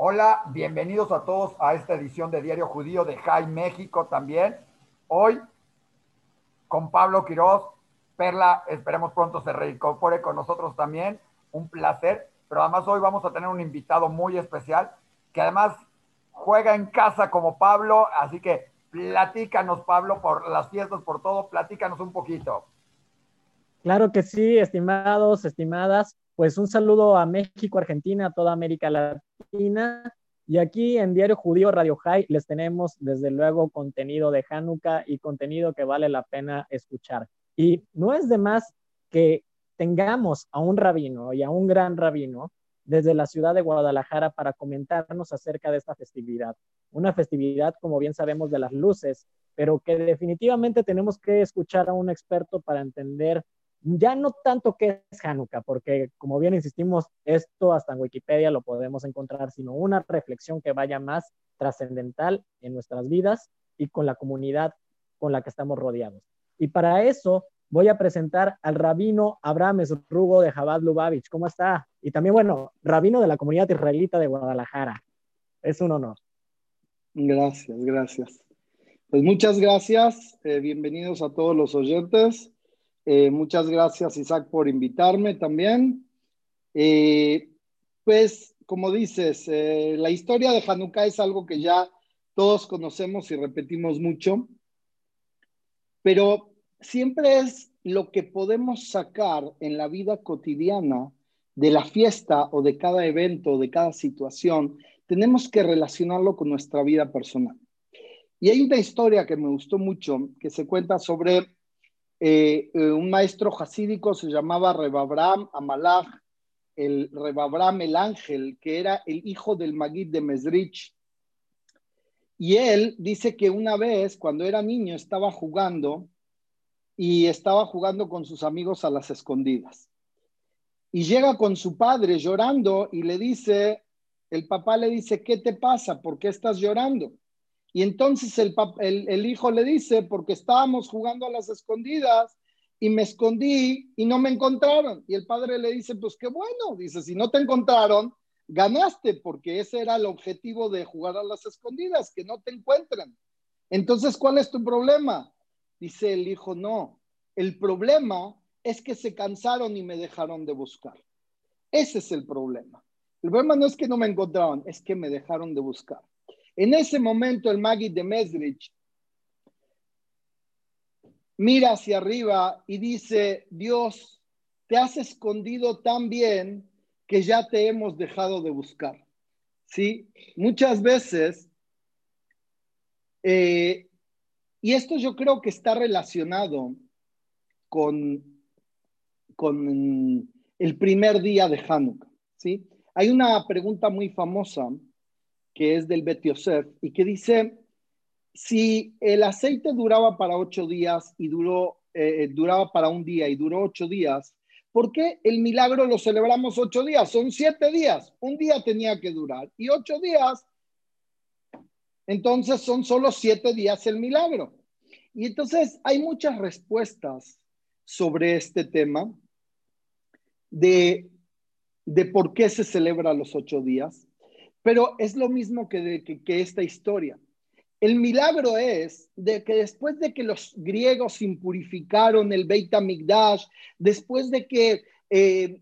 Hola, bienvenidos a todos a esta edición de Diario Judío de Jai México también. Hoy con Pablo Quiroz. Perla, esperemos pronto se reincorpore con nosotros también. Un placer. Pero además hoy vamos a tener un invitado muy especial que además juega en casa como Pablo. Así que platícanos, Pablo, por las fiestas, por todo. Platícanos un poquito. Claro que sí, estimados, estimadas. Pues un saludo a México, Argentina, toda América Latina. Y aquí en Diario Judío Radio High les tenemos desde luego contenido de Hanukkah y contenido que vale la pena escuchar. Y no es de más que tengamos a un rabino y a un gran rabino desde la ciudad de Guadalajara para comentarnos acerca de esta festividad. Una festividad, como bien sabemos, de las luces, pero que definitivamente tenemos que escuchar a un experto para entender ya no tanto qué es Hanukkah, porque como bien insistimos, esto hasta en Wikipedia lo podemos encontrar, sino una reflexión que vaya más trascendental en nuestras vidas y con la comunidad con la que estamos rodeados. Y para eso voy a presentar al rabino Abraham Esrugo de Jabad Lubavitch. ¿Cómo está? Y también, bueno, rabino de la comunidad israelita de Guadalajara. Es un honor. Gracias, gracias. Pues muchas gracias. Eh, bienvenidos a todos los oyentes. Eh, muchas gracias, Isaac, por invitarme también. Eh, pues, como dices, eh, la historia de Hanukkah es algo que ya todos conocemos y repetimos mucho, pero siempre es lo que podemos sacar en la vida cotidiana de la fiesta o de cada evento, o de cada situación, tenemos que relacionarlo con nuestra vida personal. Y hay una historia que me gustó mucho, que se cuenta sobre eh, eh, un maestro jasídico se llamaba Rebabram Amalach, el Rebabram el ángel, que era el hijo del Magid de Mesrich. Y él dice que una vez, cuando era niño, estaba jugando y estaba jugando con sus amigos a las escondidas. Y llega con su padre llorando y le dice, el papá le dice, ¿qué te pasa? ¿Por qué estás llorando? Y entonces el, hijo le dice, porque estábamos jugando a las escondidas y me escondí y no me encontraron. Y el padre le dice, pues qué bueno, dice, si no te encontraron, ganaste, porque ese era el objetivo de jugar a las escondidas, que no te encuentren. Entonces, ¿cuál es tu problema? Dice el hijo, no, el problema es que se cansaron y me dejaron de buscar. Ese es el problema. El problema no es que no me encontraron, es que me dejaron de buscar. En ese momento el Magid de Mesrich mira hacia arriba y dice, Dios, te has escondido tan bien que ya te hemos dejado de buscar. ¿Sí? Muchas veces, eh, y esto yo creo que está relacionado con, con el primer día de Hanukkah. ¿sí? Hay una pregunta muy famosa que es del Bet Yosef, y que dice, si el aceite duraba para ocho días y duró, eh, duraba para un día y duró ocho días, ¿por qué el milagro lo celebramos ocho días? Son siete días, un día tenía que durar, y ocho días, entonces son solo siete días el milagro. Y entonces hay muchas respuestas sobre este tema de, de por qué se celebra los ocho días. Pero es lo mismo que, que, esta historia. El milagro es de que después de que los griegos impurificaron el Beit HaMikdash, después de que eh,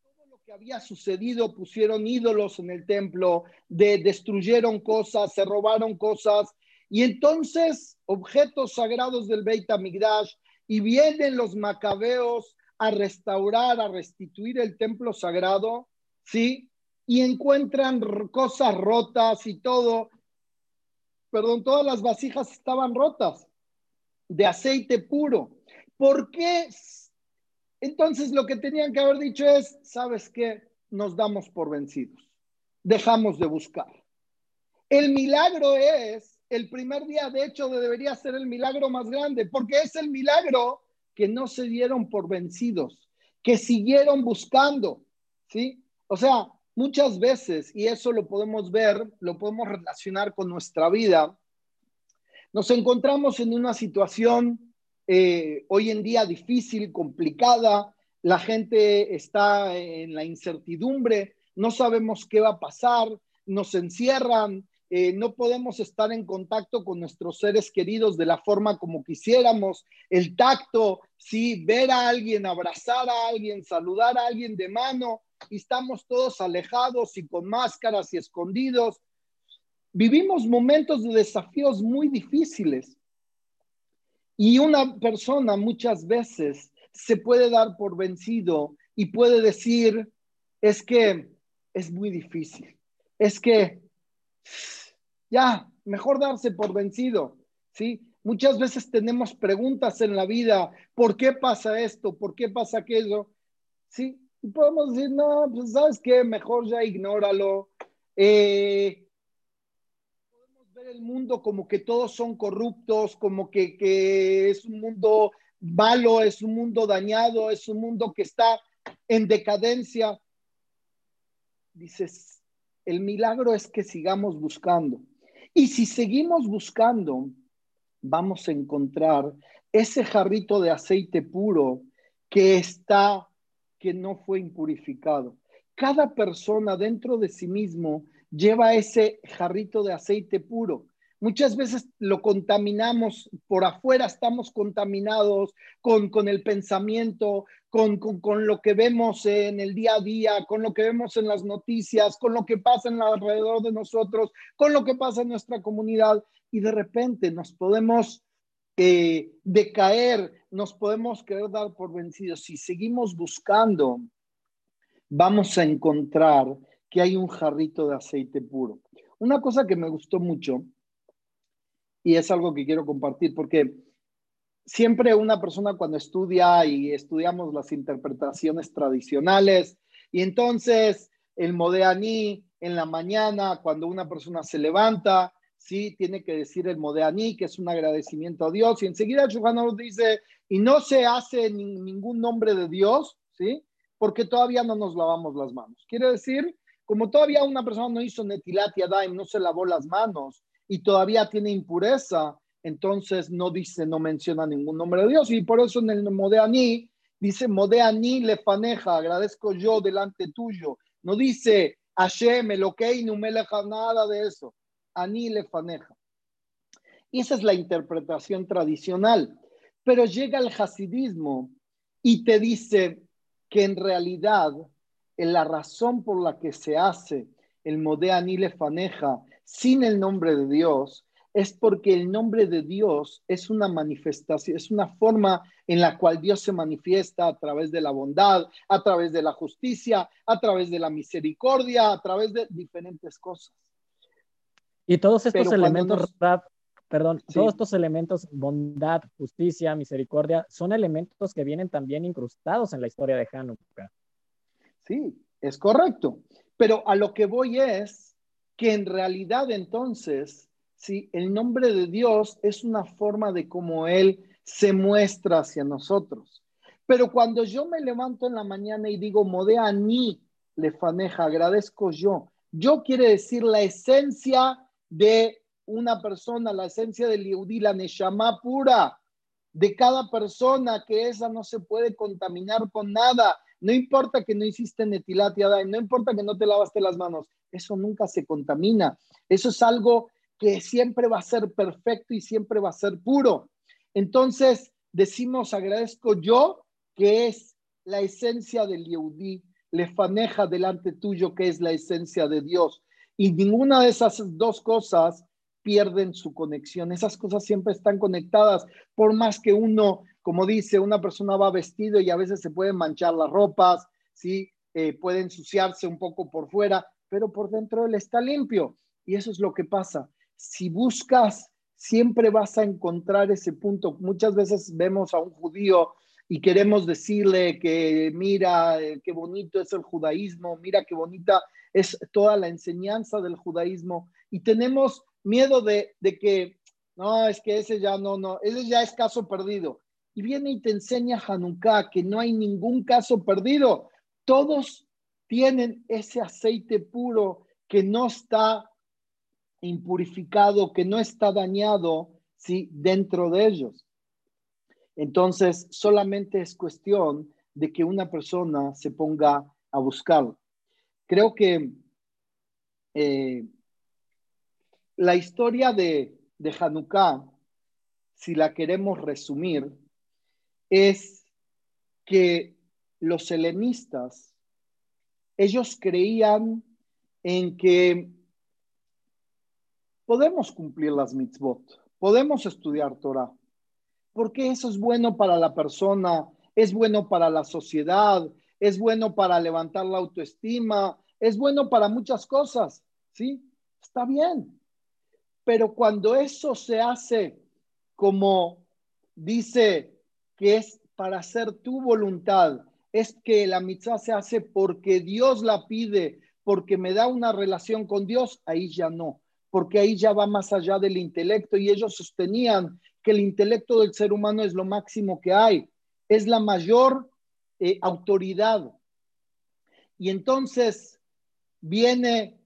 todo lo que había sucedido, pusieron ídolos en el templo, de, destruyeron cosas, se robaron cosas, y entonces objetos sagrados del Beit HaMikdash, y vienen los macabeos a restaurar, a restituir el templo sagrado, ¿sí? Y encuentran cosas rotas y todo. Perdón, todas las vasijas estaban rotas de aceite puro. ¿Por qué? Entonces lo que tenían que haber dicho es, ¿sabes qué? Nos damos por vencidos. Dejamos de buscar. El milagro es, el primer día de hecho debería ser el milagro más grande, porque es el milagro que no se dieron por vencidos, que siguieron buscando, ¿sí? O sea, muchas veces, y eso lo podemos ver, lo podemos relacionar con nuestra vida, nos encontramos en una situación eh, hoy en día difícil, complicada, la gente está en la incertidumbre no sabemos qué va a pasar, nos encierran, eh, no podemos estar en contacto con nuestros seres queridos de la forma como quisiéramos, el tacto, sí, ver a alguien, abrazar a alguien, saludar a alguien de mano, y estamos todos alejados y con máscaras y escondidos. Vivimos momentos de desafíos muy difíciles. Y una persona muchas veces se puede dar por vencido y puede decir, es que es muy difícil, es que ya, mejor darse por vencido, ¿sí? Muchas veces tenemos preguntas en la vida, ¿por qué pasa esto? ¿Por qué pasa aquello? ¿Sí? Podemos decir, no, pues sabes qué, mejor ya ignóralo. Eh, podemos ver el mundo como que todos son corruptos, como que, que es un mundo malo, es un mundo dañado, es un mundo que está en decadencia. Dices, el milagro es que sigamos buscando. Y si seguimos buscando, vamos a encontrar ese jarrito de aceite puro que está, que no fue impurificado. Cada persona dentro de sí mismo lleva ese jarrito de aceite puro. Muchas veces lo contaminamos por afuera, estamos contaminados con, con el pensamiento, con, con, con, lo que vemos en el día a día, con lo que vemos en las noticias, con lo que pasa en alrededor de nosotros, con lo que pasa en nuestra comunidad. Y de repente nos podemos eh, decaer, nos podemos querer dar por vencidos. Si seguimos buscando, vamos a encontrar que hay un jarrito de aceite puro. Una cosa que me gustó mucho y es algo que quiero compartir porque siempre una persona cuando estudia y estudiamos las interpretaciones tradicionales y entonces el Modeaní en la mañana cuando una persona se levanta, sí, tiene que decir el Modeaní, que es un agradecimiento a Dios y enseguida nos dice y no se hace ningún nombre de Dios, sí, porque todavía no nos lavamos las manos. Quiere decir, como todavía una persona no hizo netilat y no se lavó las manos, y todavía tiene impureza, entonces no dice, no menciona ningún nombre de Dios. Y por eso en el Modeani dice, Modeani le faneja, agradezco yo delante tuyo. No dice, Hashem, no me leja nada de eso. Ani le faneja. Y esa es la interpretación tradicional. Pero llega el hasidismo y te dice que en realidad la razón por la que se hace el Modeani le faneja sin el nombre de Dios es porque el nombre de Dios es una manifestación, es una forma en la cual Dios se manifiesta a través de la bondad, a través de la justicia, a través de la misericordia, a través de diferentes cosas. Y todos estos elementos, perdón, todos estos elementos, bondad, justicia, misericordia, son elementos que vienen también incrustados en la historia de Hanukkah. Sí, es correcto. Pero a lo que voy es que en realidad entonces, si el nombre de Dios es una forma de cómo Él se muestra hacia nosotros. Pero cuando yo me levanto en la mañana y digo, modea ni le faneja, agradezco yo. Yo quiere decir la esencia de una persona, la esencia del Yehudi, la Neshama pura de cada persona, que esa no se puede contaminar con nada. No importa que no hiciste netilat no importa que no te lavaste las manos, eso nunca se contamina. Eso es algo que siempre va a ser perfecto y siempre va a ser puro. Entonces, decimos, agradezco yo, que es la esencia del Yehudi, le faneja delante tuyo, que es la esencia de Dios. Y ninguna de esas dos cosas pierden su conexión. Esas cosas siempre están conectadas, por más que uno, como dice, una persona va vestido y a veces se pueden manchar las ropas, ¿sí? Eh, puede ensuciarse un poco por fuera, pero por dentro él está limpio. Y eso es lo que pasa. Si buscas, siempre vas a encontrar ese punto. Muchas veces vemos a un judío y queremos decirle que mira eh, qué bonito es el judaísmo, mira qué bonita es toda la enseñanza del judaísmo. Y tenemos miedo de, de que, no, es que ese ya no, no, ese ya es caso perdido. Y viene y te enseña Hanukkah que no hay ningún caso perdido. Todos tienen ese aceite puro que no está impurificado, que no está dañado ¿sí? dentro de ellos. Entonces, solamente es cuestión de que una persona se ponga a buscarlo. Creo que eh, la historia de, de Hanukkah, si la queremos resumir, es que los helenistas, ellos creían en que podemos cumplir las mitzvot, podemos estudiar Torah, porque eso es bueno para la persona, es bueno para la sociedad, es bueno para levantar la autoestima, es bueno para muchas cosas, ¿sí? Está bien. Pero cuando eso se hace como dice que es para hacer tu voluntad, es que la mitzvah se hace porque Dios la pide, porque me da una relación con Dios, ahí ya no, porque ahí ya va más allá del intelecto y ellos sostenían que el intelecto del ser humano es lo máximo que hay, es la mayor eh, autoridad. Y entonces viene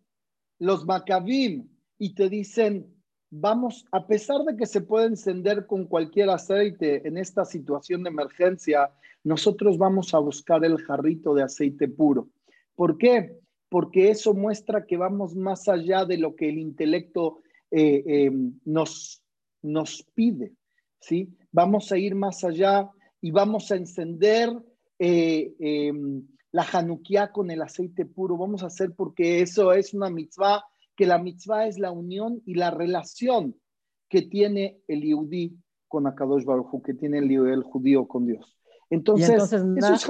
los Maccabim y te dicen, vamos, a pesar de que se puede encender con cualquier aceite en esta situación de emergencia, nosotros vamos a buscar el jarrito de aceite puro. ¿Por qué? Porque eso muestra que vamos más allá de lo que el intelecto eh, eh, nos, nos pide, ¿sí? Vamos a ir más allá y vamos a encender eh, em, la Hanukkah con el aceite puro. Vamos a hacer porque eso es una mitzvah, que la mitzvah es la unión y la relación que tiene el yudí con Akadosh Baruj que tiene el, el judío con Dios. Entonces,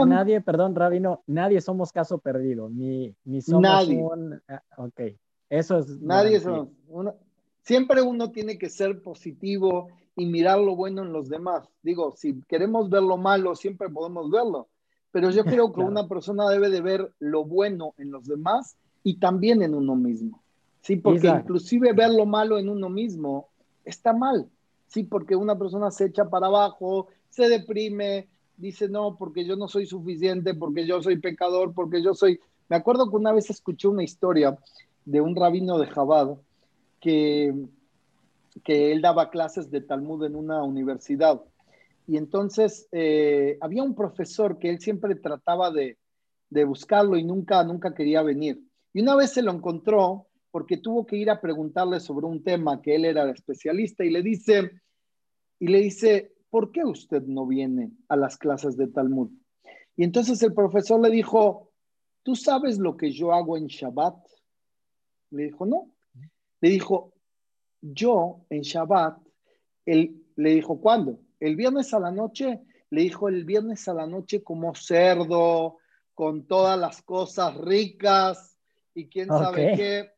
nadie, perdón, Rabino, nadie somos caso perdido, ni, ni somos nadie. un... Ah, ok, eso es... Nadie somos... siempre uno tiene que ser positivo y mirar lo bueno en los demás. Digo, si queremos ver lo malo, siempre podemos verlo, pero yo creo que una persona debe de ver lo bueno en los demás y también en uno mismo. Sí, porque inclusive ver lo malo en uno mismo está mal. Sí, porque una persona se echa para abajo, se deprime, dice, no, porque yo no soy suficiente, porque yo soy pecador, porque yo soy... Me acuerdo que una vez escuché una historia de un rabino de Jabad que, que él daba clases de Talmud en una universidad y entonces eh, había un profesor que él siempre trataba de, buscarlo y nunca, nunca quería venir. Y una vez se lo encontró porque tuvo que ir a preguntarle sobre un tema que él era especialista y le dice, y le dice, ¿por qué usted no viene a las clases de Talmud? Y entonces el profesor le dijo, ¿tú sabes lo que yo hago en Shabbat? Le dijo, no. Le dijo, yo en Shabbat, él le dijo, ¿cuándo? el viernes a la noche, le dijo el viernes a la noche como cerdo, con todas las cosas ricas y quién sabe qué.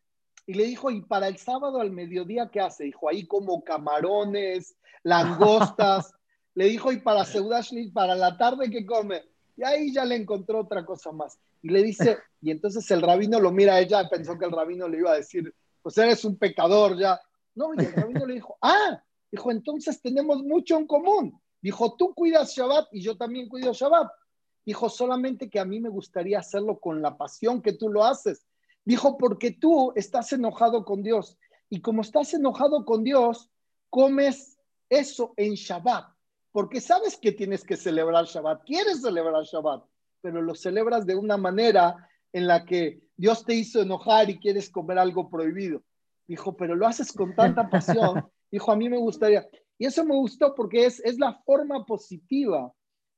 Y le dijo, ¿y para el sábado al mediodía qué hace? Dijo, ahí como camarones, langostas. le dijo, ¿y para Seudashli, para la tarde qué come? Y ahí ya le encontró otra cosa más. Y le dice, y entonces el rabino lo mira ella, pensó que el rabino le iba a decir, pues eres un pecador ya. No, y el rabino le dijo, ah, Dijo, entonces tenemos mucho en común. Dijo, tú cuidas Shabbat y yo también cuido Shabbat. Dijo, solamente que a mí me gustaría hacerlo con la pasión que tú lo haces. Dijo, porque tú estás enojado con Dios. Y como estás enojado con Dios, comes eso en Shabbat. Porque sabes que tienes que celebrar Shabbat. Quieres celebrar Shabbat, pero lo celebras de una manera en la que Dios te hizo enojar y quieres comer algo prohibido. Dijo, pero lo haces con tanta pasión Dijo, a mí me gustaría. Y eso me gustó porque es, es la forma positiva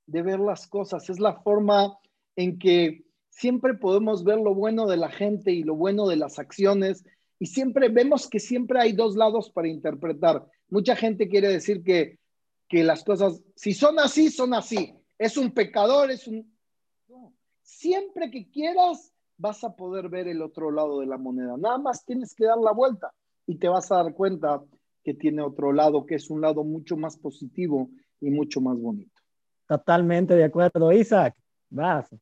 de ver las cosas, es la forma en que siempre podemos ver lo bueno de la gente y lo bueno de las acciones y siempre vemos que siempre hay dos lados para interpretar. Mucha gente quiere decir que, que las cosas, si son así, son así. Es un pecador, es un... Siempre que quieras, vas a poder ver el otro lado de la moneda. Nada más tienes que dar la vuelta y te vas a dar cuenta que tiene otro lado, que es un lado mucho más positivo y mucho más bonito. Totalmente de acuerdo, Isaac. Vas.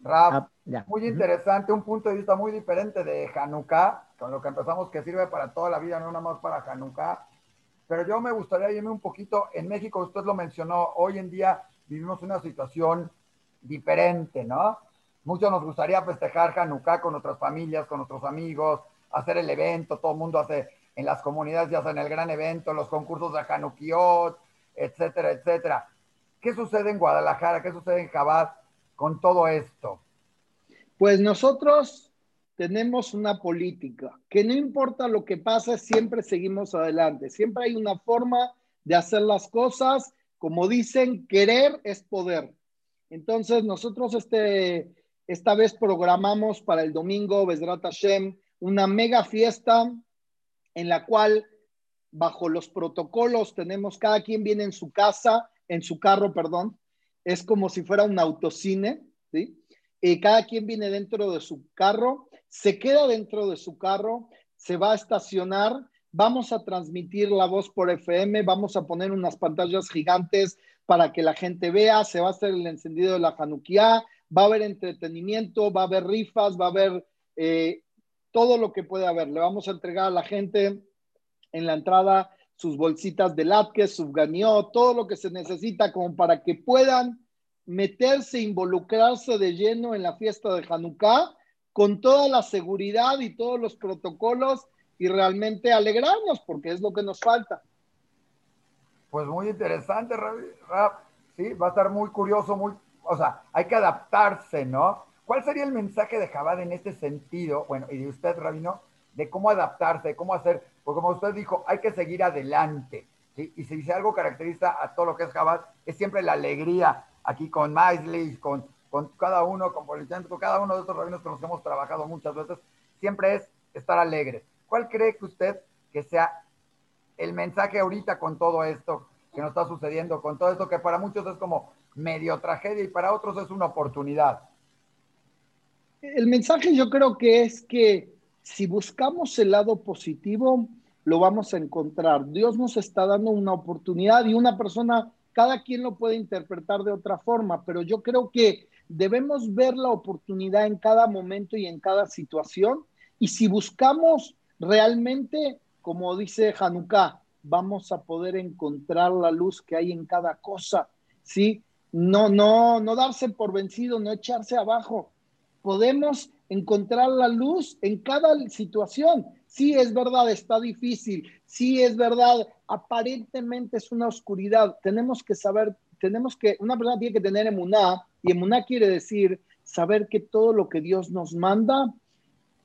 Rap, ah, muy interesante, un punto de vista muy diferente de Hanukkah, con lo que empezamos que sirve para toda la vida, no nada más para Hanukkah. Pero yo me gustaría irme un poquito, en México usted lo mencionó, hoy en día vivimos una situación diferente, ¿no? Muchos nos gustaría festejar Hanukkah con nuestras familias, con nuestros amigos, hacer el evento, todo el mundo hace en las comunidades, ya hacen el gran evento, los concursos de Hanukiot, etcétera, etcétera. ¿Qué sucede en Guadalajara? ¿Qué sucede en Jabal con todo esto? Pues nosotros tenemos una política que no importa lo que pase, siempre seguimos adelante. Siempre hay una forma de hacer las cosas. Como dicen, querer es poder. Entonces, nosotros este, esta vez programamos para el domingo, Besrat Hashem, una mega fiesta en la cual, bajo los protocolos, tenemos, cada quien viene en su casa, en su carro, perdón, es como si fuera un autocine, ¿sí? Y cada quien viene dentro de su carro, se queda dentro de su carro, se va a estacionar, vamos a transmitir la voz por FM, vamos a poner unas pantallas gigantes para que la gente vea, se va a hacer el encendido de la Hanukkah, va a haber entretenimiento, va a haber rifas, va a haber eh, todo lo que puede haber. Le vamos a entregar a la gente en la entrada sus bolsitas de latke, su ganió, todo lo que se necesita como para que puedan meterse, involucrarse de lleno en la fiesta de Hanukkah con toda la seguridad y todos los protocolos y realmente alegrarnos porque es lo que nos falta. Pues muy interesante, Rap. Sí, va a estar muy curioso, muy, o sea, hay que adaptarse, ¿no? ¿Cuál sería el mensaje de Jabad en este sentido? Bueno, y de usted, Rabino, de cómo adaptarse, de cómo hacer, porque como usted dijo, hay que seguir adelante. Y si dice algo caracteriza a todo lo que es Jabad, es siempre la alegría. Aquí con Maisley, con, con cada uno, con con cada uno de estos rabinos con los que hemos trabajado muchas veces, siempre es estar alegre. ¿Cuál cree que usted que sea el mensaje ahorita con todo esto que nos está sucediendo, con todo esto que para muchos es como medio tragedia y para otros es una oportunidad? El mensaje yo creo que es que si buscamos el lado positivo, lo vamos a encontrar. Dios nos está dando una oportunidad y una persona, cada quien lo puede interpretar de otra forma, pero yo creo que debemos ver la oportunidad en cada momento y en cada situación. Y si buscamos realmente, como dice Hanukkah, vamos a poder encontrar la luz que hay en cada cosa, ¿sí? No, no, no darse por vencido, no echarse abajo. Podemos encontrar la luz en cada situación. Sí, es verdad, está difícil. Sí, es verdad, aparentemente es una oscuridad. Tenemos que saber, tenemos que, una persona tiene que tener emuná, y emuná quiere decir saber que todo lo que Dios nos manda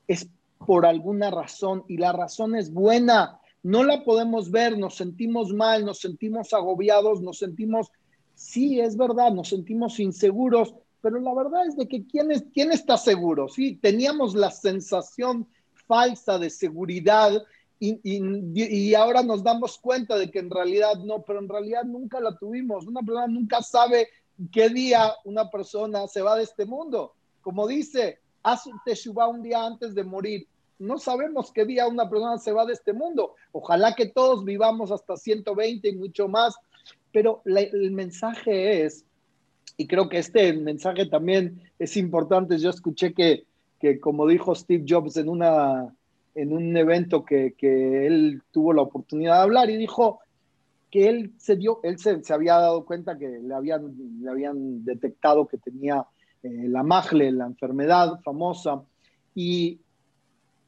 es por alguna razón y la razón es buena. No la podemos ver, nos sentimos mal, nos sentimos agobiados, nos sentimos, sí, es verdad, nos sentimos inseguros, pero la verdad es de que ¿quién, es, quién está seguro? Sí, teníamos la sensación falsa de seguridad y, y, ahora nos damos cuenta de que en realidad no, pero en realidad nunca la tuvimos. Una persona nunca sabe qué día una persona se va de este mundo. Como dice, haz un teshuva un día antes de morir. No sabemos qué día una persona se va de este mundo. Ojalá que todos vivamos hasta 120 y mucho más, pero el mensaje es y creo que este mensaje también es importante. Yo escuché que, que como dijo Steve Jobs en, una, en un evento que, que, él tuvo la oportunidad de hablar y dijo que él se dio, él se, se había dado cuenta que le habían, le habían detectado que tenía eh, la magle, la enfermedad famosa, y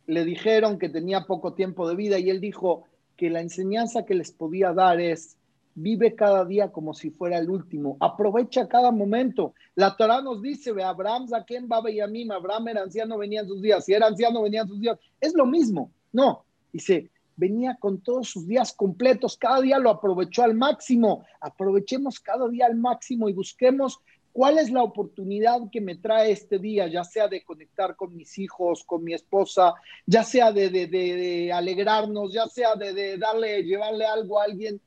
le dijeron que tenía poco tiempo de vida y él dijo que la enseñanza que les podía dar es Vive cada día como si fuera el último. Aprovecha cada momento. La Torah nos dice, ve Abraham, Baba y Amim. Abraham era anciano, venían sus días. Si era anciano, venían sus días. Es lo mismo. No. Dice, venía con todos sus días completos. Cada día lo aprovechó al máximo. Aprovechemos cada día al máximo y busquemos cuál es la oportunidad que me trae este día, ya sea de conectar con mis hijos, con mi esposa, ya sea de, de, alegrarnos, ya sea de, darle, llevarle algo a alguien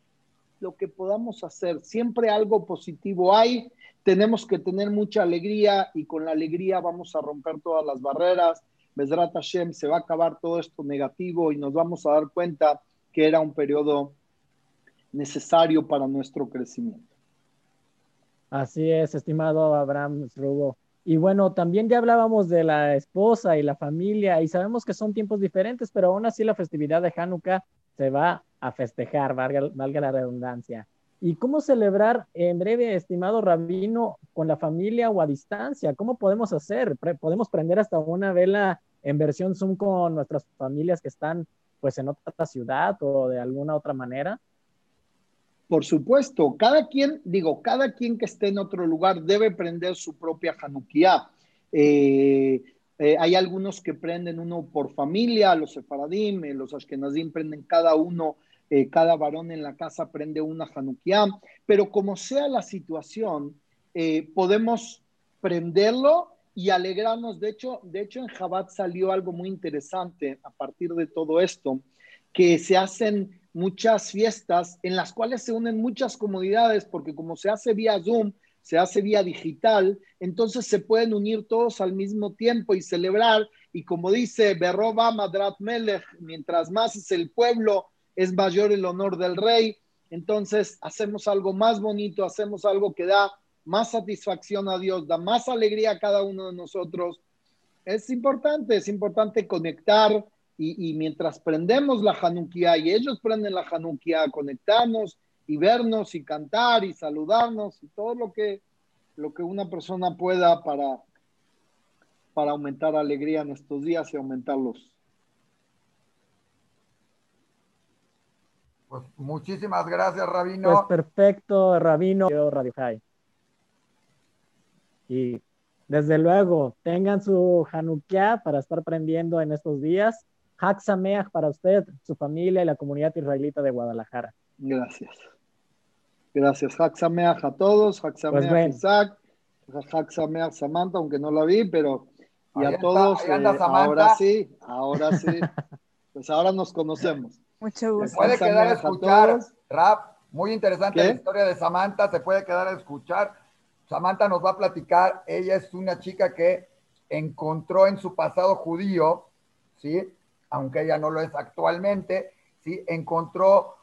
lo que podamos hacer. Siempre algo positivo hay. Tenemos que tener mucha alegría y con la alegría vamos a romper todas las barreras. Besrat Hashem, se va a acabar todo esto negativo y nos vamos a dar cuenta que era un periodo necesario para nuestro crecimiento. Así es, estimado Abraham Rubo. Y bueno, también ya hablábamos de la esposa y la familia y sabemos que son tiempos diferentes, pero aún así la festividad de Hanukkah se va a festejar, valga, la redundancia. ¿Y cómo celebrar en breve, estimado rabino, con la familia o a distancia? ¿Cómo podemos hacer? ¿Podemos prender hasta una vela en versión Zoom con nuestras familias que están pues en otra ciudad o de alguna otra manera? Por supuesto, cada quien, digo, cada quien que esté en otro lugar debe prender su propia Hanukkah. Eh, eh, hay algunos que prenden uno por familia, los sefaradim, los ashkenazim prenden cada uno, cada varón en la casa prende una Hanukkah, pero como sea la situación, podemos prenderlo y alegrarnos. De hecho, de hecho, en Jabat salió algo muy interesante a partir de todo esto, que se hacen muchas fiestas en las cuales se unen muchas comunidades, porque como se hace vía Zoom, se hace vía digital, entonces se pueden unir todos al mismo tiempo y celebrar. Y como dice Berroba Madrat Melech, mientras más es el pueblo, es mayor el honor del rey. Entonces hacemos algo más bonito, hacemos algo que da más satisfacción a Dios, da más alegría a cada uno de nosotros. Es importante, es importante conectar y, mientras prendemos la Hanukkah y ellos prenden la Hanukkah, conectarnos y vernos y cantar y saludarnos y todo lo que, lo que una persona pueda para, para aumentar alegría en estos días y aumentarlos. Pues muchísimas gracias, Rabino. Pues perfecto, Rabino, Radio High. Y desde luego, tengan su Hanukkah para estar prendiendo en estos días. Hak para usted, su familia y la comunidad israelita de Guadalajara. Gracias. Gracias. Hak a todos. Hak pues Isaac. Hak Samantha, aunque no la vi, pero y a todos. Eh, ahora sí, ahora sí. pues ahora nos conocemos. Mucho gusto. Se puede quedar a escuchar, Rap, muy interesante la historia de Samantha, se puede quedar a escuchar Samantha nos va a platicar, ella es una chica que encontró en su pasado judío, ¿sí? Aunque ella no lo es actualmente, ¿sí? Encontró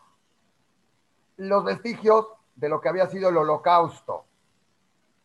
los vestigios de lo que había sido el holocausto.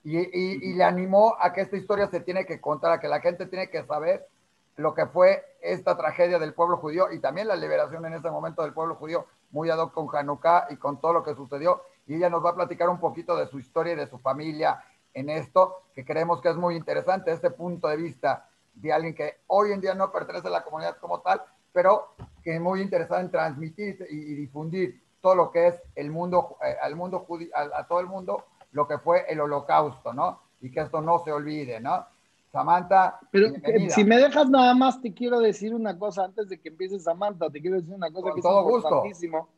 Y, le animó a que esta historia se tiene que contar, a que la gente tiene que saber lo que fue esta tragedia del pueblo judío y también la liberación en ese momento del pueblo judío, muy ad hoc con Hanukkah y con todo lo que sucedió y ella nos va a platicar un poquito de su historia y de su familia en esto, que creemos que es muy interesante, este punto de vista de alguien que hoy en día no pertenece a la comunidad como tal, pero que es muy interesado en transmitir y, difundir todo lo que es el mundo, eh, al mundo judío, a, todo el mundo, lo que fue el holocausto, ¿no? Y que esto no se olvide, ¿no? Samantha. Pero si me dejas nada más, te quiero decir una cosa antes de que empiece Samantha, te quiero decir una cosa que es importantísimo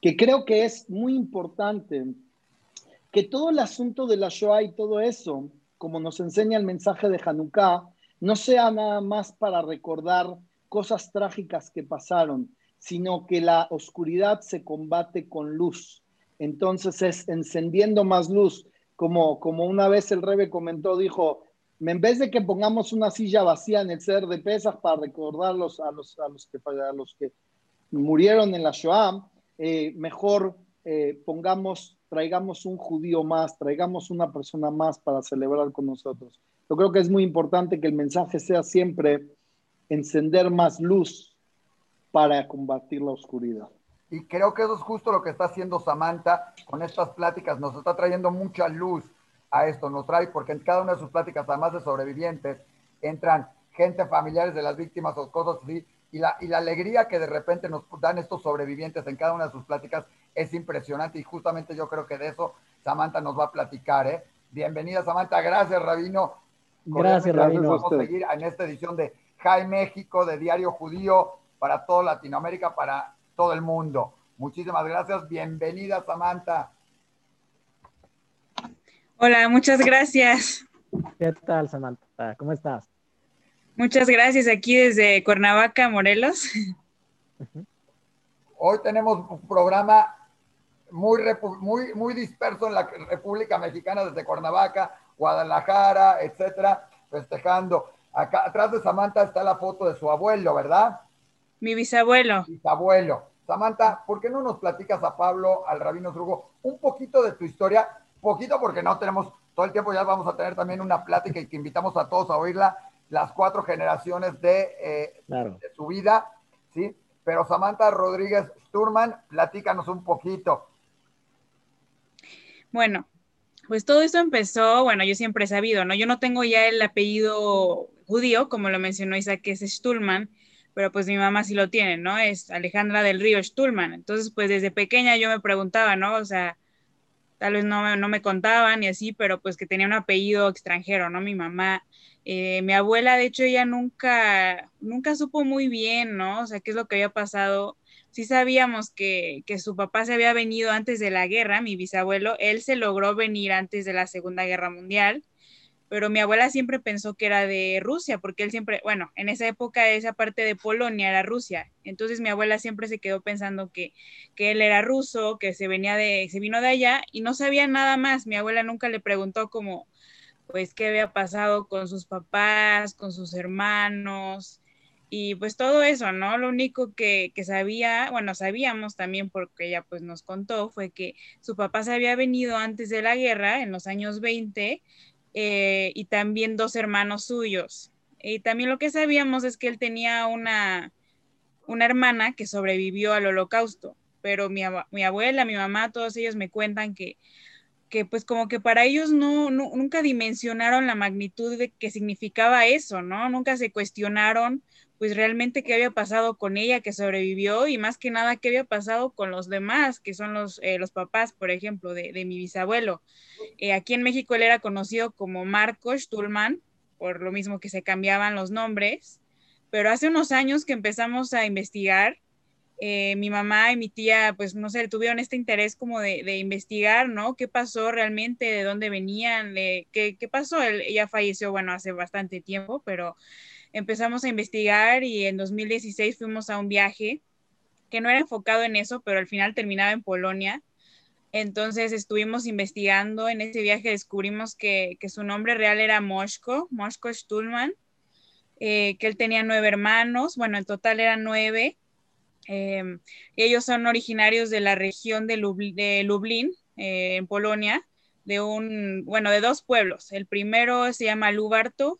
que creo que es muy importante que todo el asunto de la Shoah y todo eso, como nos enseña el mensaje de Hanukkah, no sea nada más para recordar cosas trágicas que pasaron, sino que la oscuridad se combate con luz. Entonces es encendiendo más luz, como, como una vez el Rebe comentó, dijo, en vez de que pongamos una silla vacía en el ser de pesas para recordarlos a los, a los, que, a los que murieron en la Shoah, eh, mejor eh, pongamos, traigamos un judío más, traigamos una persona más para celebrar con nosotros. Yo creo que es muy importante que el mensaje sea siempre encender más luz para combatir la oscuridad. Y creo que eso es justo lo que está haciendo Samantha con estas pláticas. Nos está trayendo mucha luz a esto. Nos trae, porque en cada una de sus pláticas, además de sobrevivientes, entran gente, familiares de las víctimas o cosas así, y la, y la alegría que de repente nos dan estos sobrevivientes en cada una de sus pláticas es impresionante y justamente yo creo que de eso Samantha nos va a platicar. ¿eh? Bienvenida Samantha, gracias Rabino. Gracias Rabino. Vamos a seguir en esta edición de Jai México, de Diario Judío, para toda Latinoamérica, para todo el mundo. Muchísimas gracias, bienvenida Samantha. Hola, muchas gracias. ¿Qué tal Samantha? ¿Cómo estás? Muchas gracias aquí desde Cuernavaca, Morelos. Hoy tenemos un programa muy, muy, muy disperso en la República Mexicana, desde Cuernavaca, Guadalajara, etcétera, festejando. Acá atrás de Samantha está la foto de su abuelo, ¿verdad? Mi bisabuelo. Bisabuelo. Samantha, ¿por qué no nos platicas a Pablo, al rabino Drugo, un poquito de tu historia? Poquito porque no tenemos todo el tiempo, ya vamos a tener también una plática y que invitamos a todos a oírla las cuatro generaciones eh, de, su vida, ¿sí? Pero Samantha Rodríguez Sturman, platícanos un poquito. Bueno, pues todo esto empezó, bueno, yo siempre he sabido, ¿no? Yo no tengo ya el apellido judío, como lo mencionó Isaac, que es Stulman, pero pues mi mamá sí lo tiene, ¿no? Es Alejandra del Río Stulman. Entonces, pues desde pequeña yo me preguntaba, ¿no? O sea, tal vez no, no me contaban y así, pero pues que tenía un apellido extranjero, ¿no? Mi mamá Eh, mi abuela, de hecho, ella nunca, nunca supo muy bien, ¿no? O sea, qué es lo que había pasado. Sí sabíamos que, que su papá se había venido antes de la guerra, mi bisabuelo, él se logró venir antes de la Segunda Guerra Mundial pero mi abuela siempre pensó que era de Rusia, porque él siempre, bueno, en esa época esa parte de Polonia era Rusia, entonces mi abuela siempre se quedó pensando que, que él era ruso, que se venía de, se vino de allá y no sabía nada más, mi abuela nunca le preguntó como, pues, qué había pasado con sus papás, con sus hermanos, y pues todo eso, ¿no? Lo único que, sabía, bueno, sabíamos también porque ella pues nos contó, fue que su papá se había venido antes de la guerra, en los años 20, eh, y también dos hermanos suyos. Y también lo que sabíamos es que él tenía una, una hermana que sobrevivió al holocausto, pero mi, mi, abuela, mi mamá, todos ellos me cuentan que, que pues como que para ellos no, no, nunca dimensionaron la magnitud de que significaba eso, ¿no? Nunca se cuestionaron pues realmente qué había pasado con ella que sobrevivió y más que nada qué había pasado con los demás, que son los, eh, los papás, por ejemplo, de, de mi bisabuelo. Eh, aquí en México él era conocido como Marcos Stulman, por lo mismo que se cambiaban los nombres, pero hace unos años que empezamos a investigar, eh, mi mamá y mi tía, pues no sé, tuvieron este interés como de, de investigar, ¿no? ¿Qué pasó realmente? ¿De dónde venían? De, ¿qué, ¿Qué pasó? Él, ella falleció, bueno, hace bastante tiempo, pero empezamos a investigar y en 2016 fuimos a un viaje que no era enfocado en eso, pero al final terminaba en Polonia. Entonces estuvimos investigando, en ese viaje descubrimos que, su nombre real era Moshko, Moshko Stulman, eh, que él tenía nueve hermanos, bueno, en total eran nueve. Eh, ellos son originarios de la región de Lublin eh, en Polonia, de un, bueno, de dos pueblos. El primero se llama Lubarto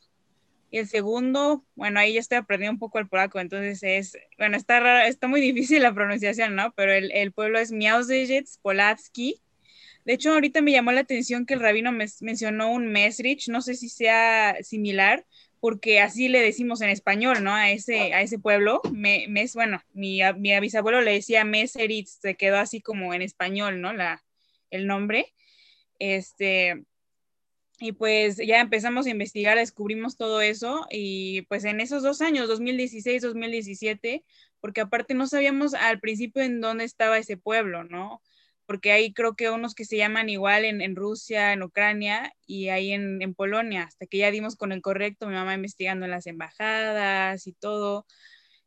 y el segundo, bueno, ahí ya estoy aprendiendo un poco el polaco, entonces es, bueno, está, está muy difícil la pronunciación, ¿no? Pero el, el pueblo es Miauzyjec Polacki. De hecho, ahorita me llamó la atención que el rabino me, mencionó un Mesrich, no sé si sea similar, porque así le decimos en español, ¿no? A ese, a ese pueblo. Me, mes, bueno, mi, mi bisabuelo le decía Meserich, se quedó así como en español, ¿no? La, el nombre. Este, y pues ya empezamos a investigar, descubrimos todo eso y pues en esos dos años, 2016, 2017, porque aparte no sabíamos al principio en dónde estaba ese pueblo, ¿no? Porque hay creo que unos que se llaman igual en, en Rusia, en Ucrania y ahí en, en Polonia, hasta que ya dimos con el correcto, mi mamá investigando en las embajadas y todo.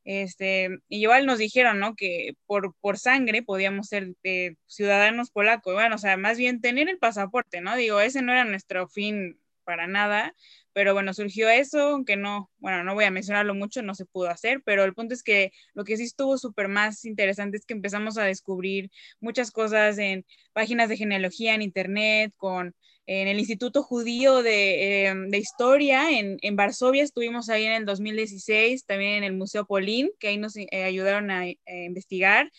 Este, igual nos dijeron, ¿no? Que por, por sangre podíamos ser eh, ciudadanos polacos. Bueno, o sea, más bien tener el pasaporte, ¿no? Digo, ese no era nuestro fin para nada, pero bueno, surgió eso, aunque no, bueno, no voy a mencionarlo mucho, no se pudo hacer, pero el punto es que lo que sí estuvo súper más interesante es que empezamos a descubrir muchas cosas en páginas de genealogía en internet, con en el Instituto Judío de, eh, de Historia en, en, Varsovia, estuvimos ahí en el 2016, también en el Museo Polín, que ahí nos eh, ayudaron a, a investigar.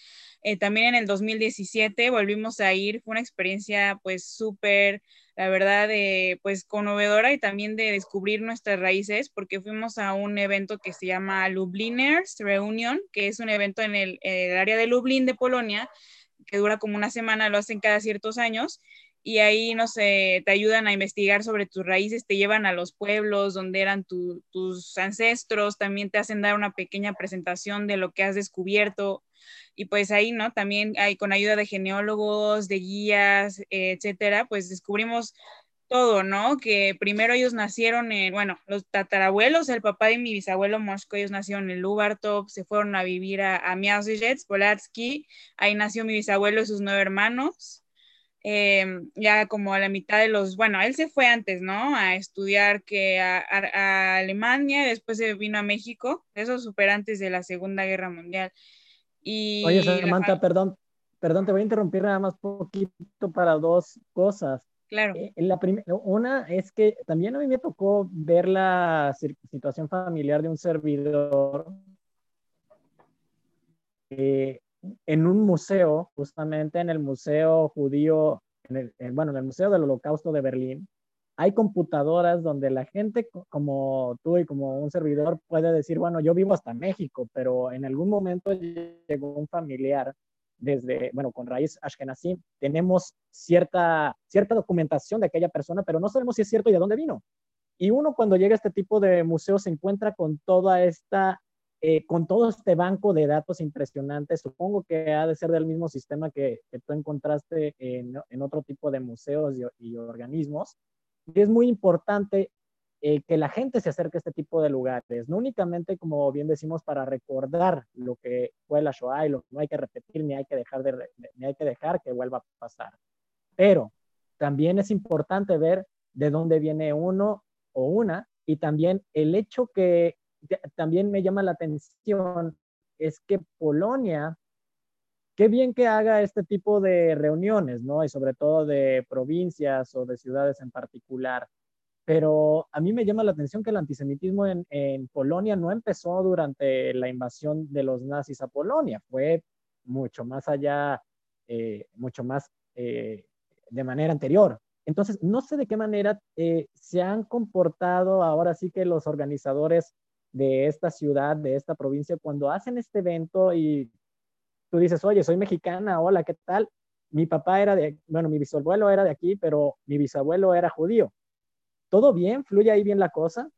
Eh, también en el 2017 volvimos a ir, fue una experiencia pues súper, la verdad, de, pues conmovedora y también de descubrir nuestras raíces, porque fuimos a un evento que se llama Lubliners Reunion, que es un evento en el, el área de Lublin de Polonia, que dura como una semana, lo hacen cada ciertos años, y ahí, no sé, te ayudan a investigar sobre tus raíces, te llevan a los pueblos donde eran tu, tus ancestros, también te hacen dar una pequeña presentación de lo que has descubierto. Y pues ahí, ¿no? También hay con ayuda de geneólogos, de guías, etcétera, pues descubrimos todo, ¿no? Que primero ellos nacieron en, bueno, los tatarabuelos, el papá de mi bisabuelo Mosco, ellos nacieron en Lubartov, se fueron a vivir a, a Miauzyjec, Polatsky, ahí nació mi bisabuelo y sus nueve hermanos eh, ya como a la mitad de los, bueno, él se fue antes, ¿no? A estudiar que a, a, a Alemania, después se vino a México, eso super antes de la Segunda Guerra Mundial. Y Oye, Samantha, la... perdón, perdón, te voy a interrumpir nada más poquito para dos cosas. Claro. Eh, la una es que también a mí me tocó ver la situación familiar de un servidor eh, en un museo, justamente en el Museo Judío, en el, en, bueno, en el Museo del Holocausto de Berlín, hay computadoras donde la gente como tú y como un servidor puede decir, bueno, yo vivo hasta México, pero en algún momento llegó un familiar desde, bueno, con raíz Ashkenazi, tenemos cierta, cierta documentación de aquella persona, pero no sabemos si es cierto y de dónde vino. Y uno cuando llega a este tipo de museos se encuentra con toda esta, eh, con todo este banco de datos impresionantes. Supongo que ha de ser del mismo sistema que, que tú encontraste en, en, otro tipo de museos y, y organismos. Y es muy importante eh, que la gente se acerque a este tipo de lugares, no únicamente, como bien decimos, para recordar lo que fue la Shoah y lo que no hay que repetir ni hay que dejar, de, ni hay que, dejar que vuelva a pasar. Pero también es importante ver de dónde viene uno o una y también el hecho que también me llama la atención es que Polonia, qué bien que haga este tipo de reuniones, ¿no? Y sobre todo de provincias o de ciudades en particular pero a mí me llama la atención que el antisemitismo en, en, Polonia no empezó durante la invasión de los nazis a Polonia, fue mucho más allá, eh, mucho más eh, de manera anterior. Entonces, no sé de qué manera eh, se han comportado ahora sí que los organizadores de esta ciudad, de esta provincia, cuando hacen este evento y tú dices, oye, soy mexicana, hola, ¿qué tal? Mi papá era de, bueno, mi bisabuelo era de aquí, pero mi bisabuelo era judío ¿Todo bien? ¿Fluye ahí bien la cosa?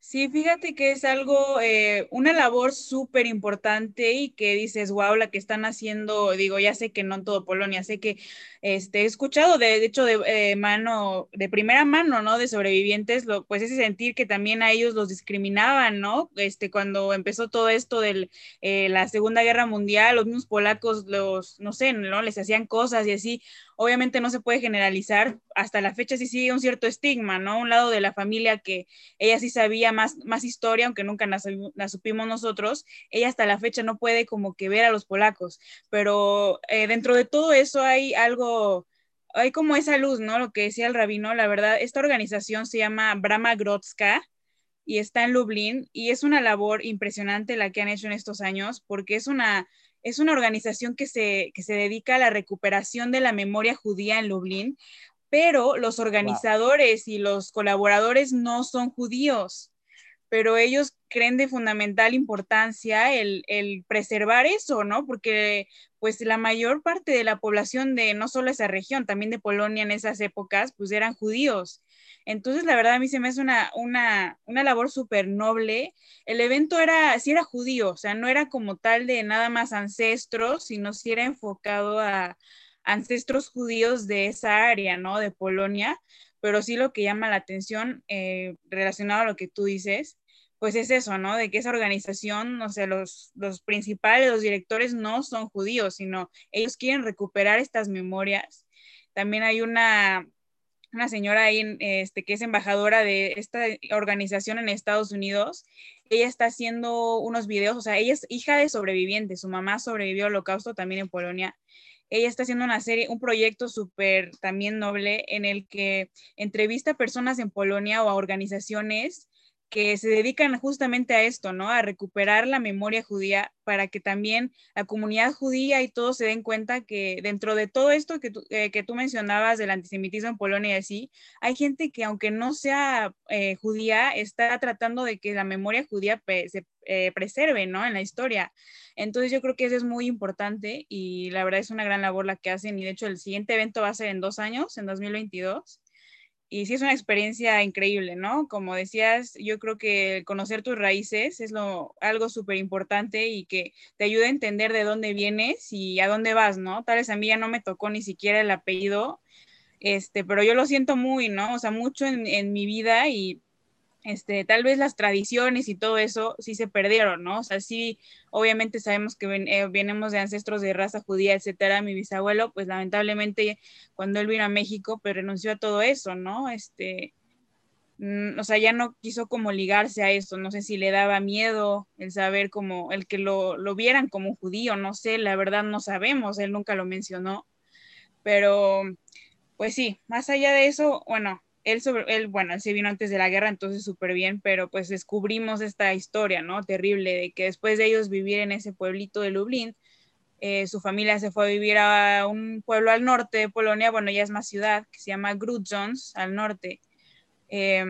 Sí, fíjate que es algo, eh, una labor súper importante y que dices, wow, la que están haciendo, digo, ya sé que no en todo Polonia, sé que este, he escuchado, de, hecho, de eh, mano, de primera mano, ¿no? De sobrevivientes, lo, pues ese sentir que también a ellos los discriminaban, ¿no? Este, cuando empezó todo esto de eh, la Segunda Guerra Mundial, los mismos polacos, los, no sé, ¿no? Les hacían cosas y así, obviamente no se puede generalizar, hasta la fecha sí sigue un cierto estigma, ¿no? Un lado de la familia que ella sí sabía más, más historia, aunque nunca la, supimos nosotros, ella hasta la fecha no puede como que ver a los polacos, pero eh, dentro de todo eso hay algo hay como esa luz, ¿no? Lo que decía el rabino, la verdad, esta organización se llama Brahma Grotska y está en Lublin y es una labor impresionante la que han hecho en estos años porque es una es una organización que se, se dedica a la recuperación de la memoria judía en Lublin, pero los organizadores y los colaboradores no son judíos, pero ellos creen de fundamental importancia el, el, preservar eso, ¿no? Porque pues la mayor parte de la población de no solo esa región, también de Polonia en esas épocas, pues eran judíos. Entonces, la verdad, a mí se me hace una, una, una labor súper noble. El evento era, sí era judío, o sea, no era como tal de nada más ancestros, sino sí era enfocado a ancestros judíos de esa área, ¿no? De Polonia, pero sí lo que llama la atención eh, relacionado a lo que tú dices, pues es eso, ¿no? De que esa organización, o sea, los, los principales, los directores no son judíos, sino ellos quieren recuperar estas memorias. También hay una, una señora ahí este, que es embajadora de esta organización en Estados Unidos. Ella está haciendo unos videos, o sea, ella es hija de sobrevivientes, su mamá sobrevivió al holocausto también en Polonia. Ella está haciendo una serie, un proyecto súper también noble en el que entrevista a personas en Polonia o a organizaciones que se dedican justamente a esto, ¿no? A recuperar la memoria judía para que también la comunidad judía y todos se den cuenta que dentro de todo esto que tú, eh, que tú mencionabas del antisemitismo en Polonia y así, hay gente que aunque no sea eh, judía, está tratando de que la memoria judía se eh, preserve, ¿no? En la historia. Entonces yo creo que eso es muy importante y la verdad es una gran labor la que hacen y de hecho el siguiente evento va a ser en dos años, en 2022 y sí es una experiencia increíble, ¿no? Como decías, yo creo que conocer tus raíces es lo, algo súper importante y que te ayuda a entender de dónde vienes y a dónde vas, ¿no? Tal vez a mí ya no me tocó ni siquiera el apellido, este, pero yo lo siento muy, ¿no? O sea, mucho en, en mi vida y este, tal vez las tradiciones y todo eso sí se perdieron, ¿no? O sea, sí, obviamente sabemos que ven, eh, venimos de ancestros de raza judía, etcétera. Mi bisabuelo, pues lamentablemente, cuando él vino a México, pues renunció a todo eso, ¿no? Este, mm, o sea, ya no quiso como ligarse a eso, no sé si le daba miedo el saber como, el que lo, lo vieran como judío, no sé, la verdad no sabemos, él nunca lo mencionó, pero pues sí, más allá de eso, bueno, él, sobre, él, bueno, él se vino antes de la guerra, entonces súper bien, pero pues descubrimos esta historia, ¿no? Terrible, de que después de ellos vivir en ese pueblito de Lublin, eh, su familia se fue a vivir a un pueblo al norte de Polonia, bueno, ya es más ciudad, que se llama Grudzons, al norte. Eh,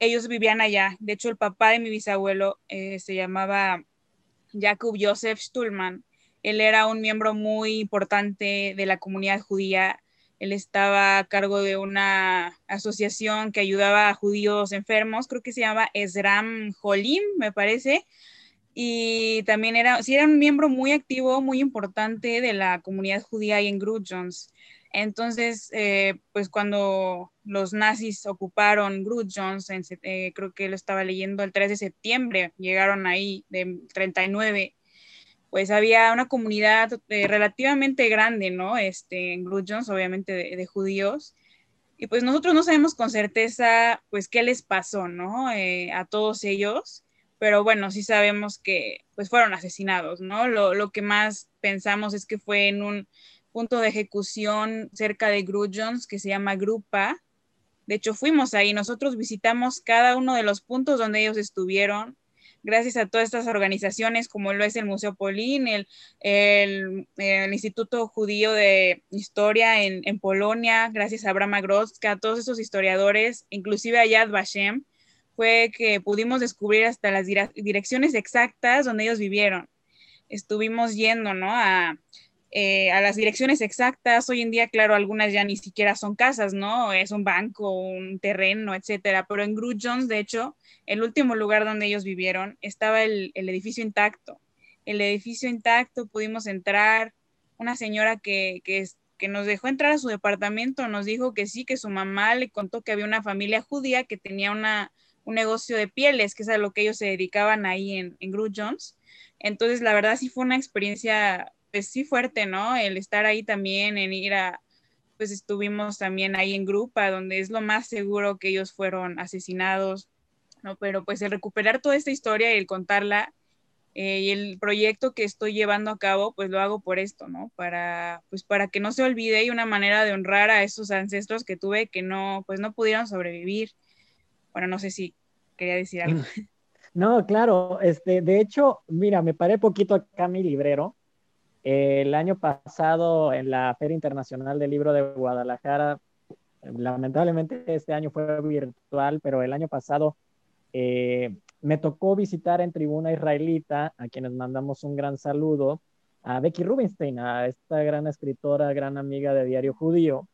ellos vivían allá, de hecho el papá de mi bisabuelo eh, se llamaba Jakub Josef Stulman, él era un miembro muy importante de la comunidad judía Él estaba a cargo de una asociación que ayudaba a judíos enfermos, creo que se llama Esram Jolim, me parece. Y también era, sí, era un miembro muy activo, muy importante de la comunidad judía en Grudgeons. Entonces, eh, pues cuando los nazis ocuparon Grudgeons, eh, creo que lo estaba leyendo el 3 de septiembre, llegaron ahí de 39 pues había una comunidad eh, relativamente grande, ¿no? Este, en Grudgeons, obviamente de, judíos. Y pues nosotros no sabemos con certeza, pues, qué les pasó, ¿no? Eh, a todos ellos, pero bueno, sí sabemos que, pues, fueron asesinados, ¿no? Lo, lo, que más pensamos es que fue en un punto de ejecución cerca de Grudgeons que se llama Grupa. De hecho, fuimos ahí, nosotros visitamos cada uno de los puntos donde ellos estuvieron gracias a todas estas organizaciones como lo es el Museo Polín, el, Instituto Judío de Historia en, en, Polonia, gracias a Abraham Grodzka, a todos esos historiadores, inclusive a Yad Vashem, fue que pudimos descubrir hasta las direcciones exactas donde ellos vivieron. Estuvimos yendo, ¿no? A, eh, a las direcciones exactas. Hoy en día, claro, algunas ya ni siquiera son casas, ¿no? Es un banco, un terreno, etcétera. Pero en Grudgeons, de hecho, el último lugar donde ellos vivieron, estaba el, edificio intacto. El edificio intacto, pudimos entrar. Una señora que, que, nos dejó entrar a su departamento nos dijo que sí, que su mamá le contó que había una familia judía que tenía una, un negocio de pieles, que es a lo que ellos se dedicaban ahí en, en Jones. Entonces, la verdad sí fue una experiencia pues sí fuerte, ¿no? El estar ahí también, en ir a, pues estuvimos también ahí en Grupa, donde es lo más seguro que ellos fueron asesinados, ¿no? Pero pues el recuperar toda esta historia y el contarla eh, y el proyecto que estoy llevando a cabo, pues lo hago por esto, ¿no? Para, pues para que no se olvide y una manera de honrar a esos ancestros que tuve que no, pues no pudieron sobrevivir. Bueno, no sé si quería decir algo. No, claro, este, de hecho, mira, me paré poquito acá mi librero el año pasado en la Feria Internacional del Libro de Guadalajara, lamentablemente este año fue virtual, pero el año pasado eh, me tocó visitar en tribuna israelita, a quienes mandamos un gran saludo, a Becky Rubinstein, a esta gran escritora, gran amiga de Diario Judío.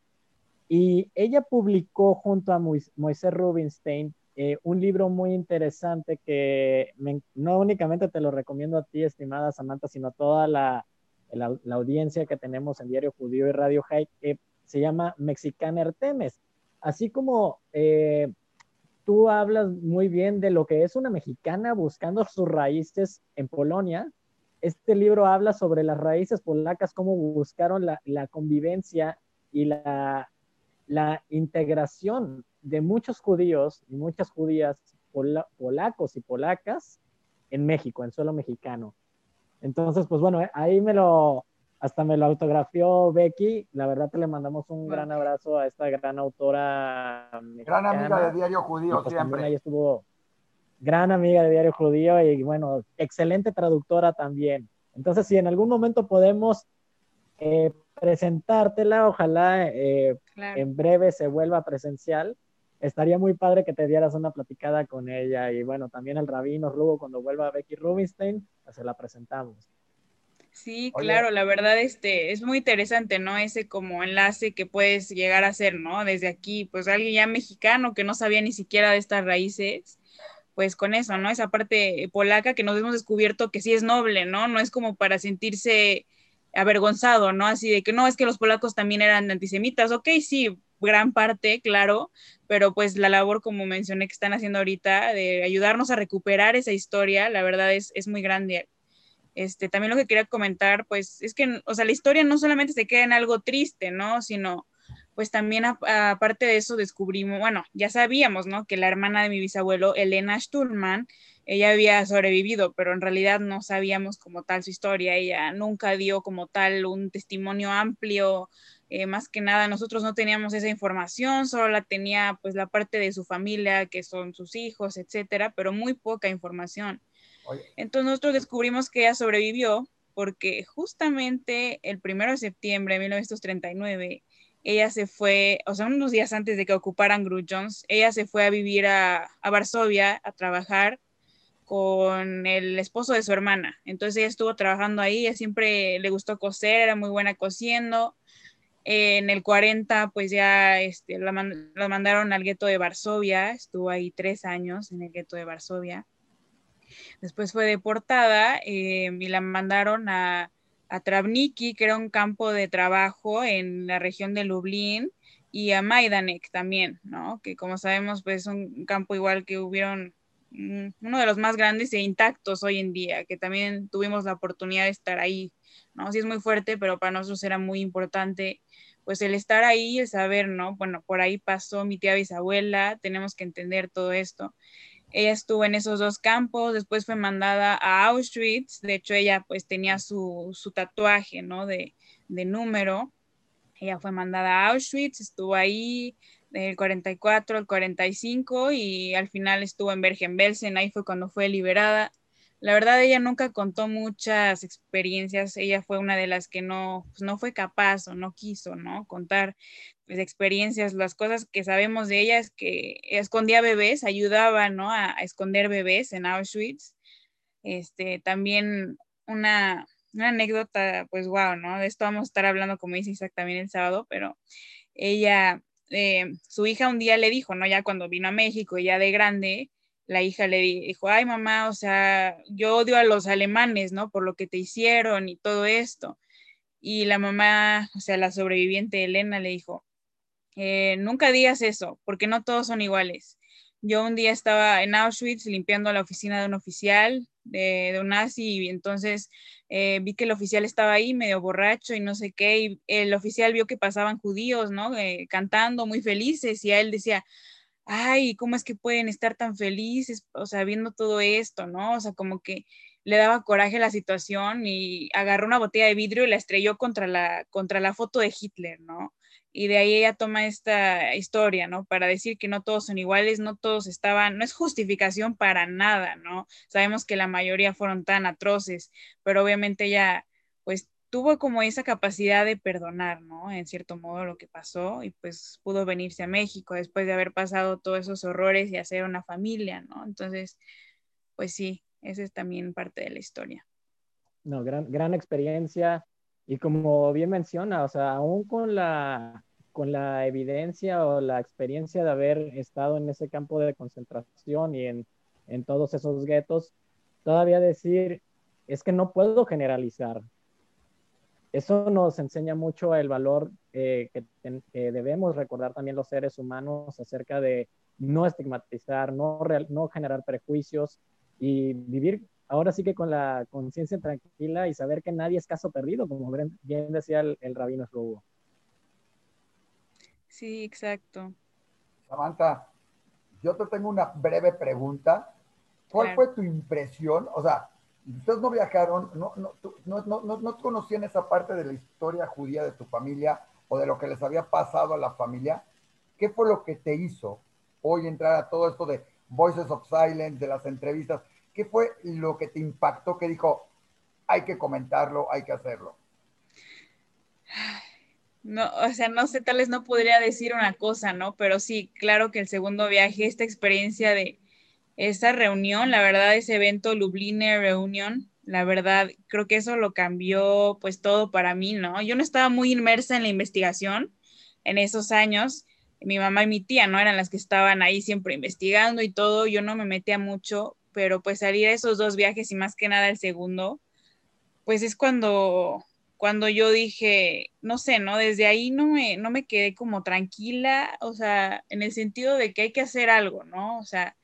Y ella publicó junto a Moisés Rubinstein eh, un libro muy interesante que no únicamente te lo recomiendo a ti, estimada Samantha, sino a toda la, la, audiencia que tenemos en Diario Judío y Radio High, se llama Mexicana Artemes. Así como eh, tú hablas muy bien de lo que es una mexicana buscando sus raíces en Polonia, este libro habla sobre las raíces polacas, cómo buscaron la, convivencia y la, integración de muchos judíos y muchas judías polacos y polacas en México, en suelo mexicano. Entonces, pues bueno, ahí me lo, hasta me lo autografió Becky. La verdad que le mandamos un gran abrazo a esta gran autora. Gran amiga de Diario Judío, pues siempre. Ahí estuvo gran amiga de Diario Judío y bueno, excelente traductora también. Entonces, si en algún momento podemos eh, presentártela, ojalá eh, en breve se vuelva presencial estaría muy padre que te dieras una platicada con ella y bueno, también el rabino luego cuando vuelva a Becky Rubinstein, pues se la presentamos. Sí, claro, la verdad este es muy interesante, ¿no? Ese como enlace que puedes llegar a hacer, ¿no? Desde aquí, pues alguien ya mexicano que no sabía ni siquiera de estas raíces, pues con eso, ¿no? Esa parte polaca que nos hemos descubierto que sí es noble, ¿no? No es como para sentirse avergonzado, ¿no? Así de que no, es que los polacos también eran antisemitas, ok, sí, gran parte, claro, pero pues la labor, como mencioné, que están haciendo ahorita de ayudarnos a recuperar esa historia, la verdad es, es muy grande. Este, también lo que quería comentar, pues es que, o sea, la historia no solamente se queda en algo triste, ¿no? Sino, pues también aparte de eso descubrimos, bueno, ya sabíamos, ¿no? Que la hermana de mi bisabuelo, Elena Stulman, ella había sobrevivido, pero en realidad no sabíamos como tal su historia, ella nunca dio como tal un testimonio amplio eh, más que nada nosotros no teníamos esa información, solo la tenía pues la parte de su familia, que son sus hijos, etcétera, pero muy poca información. Entonces nosotros descubrimos que ella sobrevivió porque justamente el primero de septiembre de 1939 ella se fue, o sea, unos días antes de que ocuparan Grudgeons, ella se fue a vivir a, a, Varsovia a trabajar con el esposo de su hermana. Entonces ella estuvo trabajando ahí, ella siempre le gustó coser, era muy buena cosiendo en el 40, pues ya este, la, mandaron al gueto de Varsovia, estuvo ahí tres años en el gueto de Varsovia. Después fue deportada eh, y la mandaron a, a Travniki, que era un campo de trabajo en la región de Lublin, y a Majdanek también, ¿no? Que como sabemos, pues es un campo igual que hubieron mm, uno de los más grandes e intactos hoy en día, que también tuvimos la oportunidad de estar ahí, ¿no? Sí es muy fuerte, pero para nosotros era muy importante, pues el estar ahí, el saber, ¿no? Bueno, por ahí pasó mi tía bisabuela, tenemos que entender todo esto. Ella estuvo en esos dos campos, después fue mandada a Auschwitz, de hecho ella pues tenía su, su tatuaje, ¿no? De, de número ella fue mandada a Auschwitz, estuvo ahí del 44 al 45 y al final estuvo en Bergen-Belsen, ahí fue cuando fue liberada. La verdad, ella nunca contó muchas experiencias, ella fue una de las que no, pues, no fue capaz o no quiso, ¿no? Contar pues, experiencias, las cosas que sabemos de ella es que escondía bebés, ayudaba, ¿no? A, esconder bebés en Auschwitz. Este, también una, una anécdota, pues wow, ¿no? De esto vamos a estar hablando, como dice Isaac, también el sábado, pero ella, eh, su hija un día le dijo, ¿no? Ya cuando vino a México, ya de grande, la hija le dijo, ay mamá, o sea, yo odio a los alemanes, ¿no? Por lo que te hicieron y todo esto. Y la mamá, o sea, la sobreviviente Elena le dijo, eh, nunca digas eso, porque no todos son iguales. Yo un día estaba en Auschwitz limpiando la oficina de un oficial de, un nazi y entonces eh, vi que el oficial estaba ahí medio borracho y no sé qué, y el oficial vio que pasaban judíos, ¿no? Eh, cantando muy felices y a él decía, ay, ¿cómo es que pueden estar tan felices? O sea, viendo todo esto, ¿no? O sea, como que le daba coraje la situación y agarró una botella de vidrio y la estrelló contra la, contra la foto de Hitler, ¿no? y de ahí ella toma esta historia, ¿no? Para decir que no todos son iguales, no todos estaban, no es justificación para nada, ¿no? Sabemos que la mayoría fueron tan atroces, pero obviamente ella, pues, tuvo como esa capacidad de perdonar, ¿no? En cierto modo lo que pasó y pues pudo venirse a México después de haber pasado todos esos horrores y hacer una familia, ¿no? Entonces, pues sí, esa es también parte de la historia. No, gran, gran experiencia y como bien menciona, o sea, aún con la, con la evidencia o la experiencia de haber estado en ese campo de concentración y en, en todos esos guetos, todavía decir, es que no puedo generalizar. Eso nos enseña mucho el valor eh, que, debemos recordar también los seres humanos acerca de no estigmatizar, no, no generar prejuicios y vivir ahora sí que con la conciencia tranquila y saber que nadie es caso perdido, como bien decía el, rabino Rubo. Sí, exacto. Samantha, yo te tengo una breve pregunta. ¿Cuál fue tu impresión? O sea, ustedes no viajaron, no, no, no, no, no conocían esa parte de la historia judía de tu familia o de lo que les había pasado a la familia. ¿Qué fue lo que te hizo hoy entrar a todo esto de Voices of Silence, de las entrevistas? ¿Qué fue lo que te impactó que dijo, hay que comentarlo, hay que hacerlo? No, o sea, no sé, tal vez no podría decir una cosa, ¿no? Pero sí, claro que el segundo viaje, esta experiencia de esa reunión, la verdad, ese evento Lubliner Reunion, la verdad, creo que eso lo cambió pues todo para mí, ¿no? Yo no estaba muy inmersa en la investigación en esos años, mi mamá y mi tía, ¿no? Eran las que estaban ahí siempre investigando y todo, yo no me metía mucho, pero pues salir a esos dos viajes y más que nada el segundo, pues es cuando, cuando yo dije, no sé, ¿no? Desde ahí no me, no me quedé como tranquila, o sea, en el sentido de que hay que hacer algo, ¿no? O sea,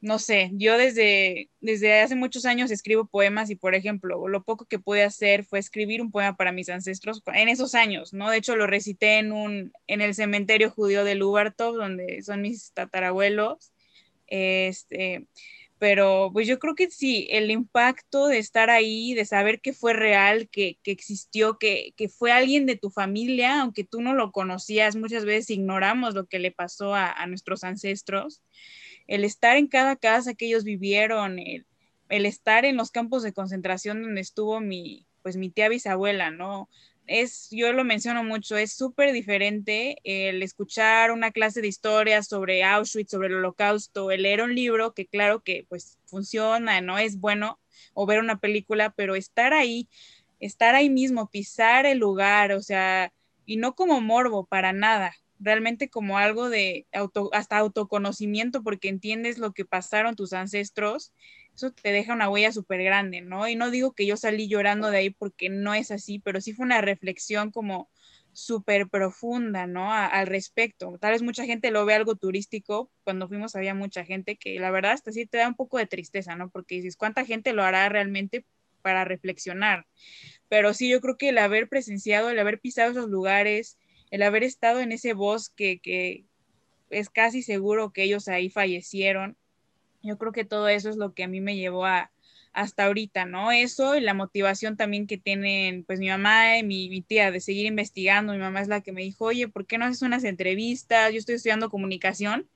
no sé, yo desde, desde hace muchos años escribo poemas y, por ejemplo, lo poco que pude hacer fue escribir un poema para mis ancestros en esos años, ¿no? De hecho, lo recité en, un, en el cementerio judío de Lubartov, donde son mis tatarabuelos. Este, pero pues yo creo que sí, el impacto de estar ahí, de saber que fue real, que, existió, que, fue alguien de tu familia, aunque tú no lo conocías, muchas veces ignoramos lo que le pasó a, nuestros ancestros, el estar en cada casa que ellos vivieron, el, estar en los campos de concentración donde estuvo mi, pues mi tía bisabuela, ¿no? es, yo lo menciono mucho, es súper diferente el escuchar una clase de historia sobre Auschwitz, sobre el holocausto, el leer un libro que claro que pues funciona, no es bueno, o ver una película, pero estar ahí, estar ahí mismo, pisar el lugar, o sea, y no como morbo para nada, realmente como algo de hasta autoconocimiento porque entiendes lo que pasaron tus ancestros, eso te deja una huella súper grande, ¿no? Y no digo que yo salí llorando de ahí porque no es así, pero sí fue una reflexión como súper profunda, ¿no? al respecto. Tal vez mucha gente lo ve algo turístico, cuando fuimos había mucha gente que la verdad hasta sí te da un poco de tristeza, ¿no? Porque dices, ¿cuánta gente lo hará realmente para reflexionar? Pero sí, yo creo que el haber presenciado, el haber pisado esos lugares, el haber estado en ese bosque que es casi seguro que ellos ahí fallecieron, yo creo que todo eso es lo que a mí me llevó a hasta ahorita, ¿no? Eso y la motivación también que tienen pues mi mamá y mi, mi, tía de seguir investigando. Mi mamá es la que me dijo, oye, ¿por qué no haces unas entrevistas? Yo estoy estudiando comunicación,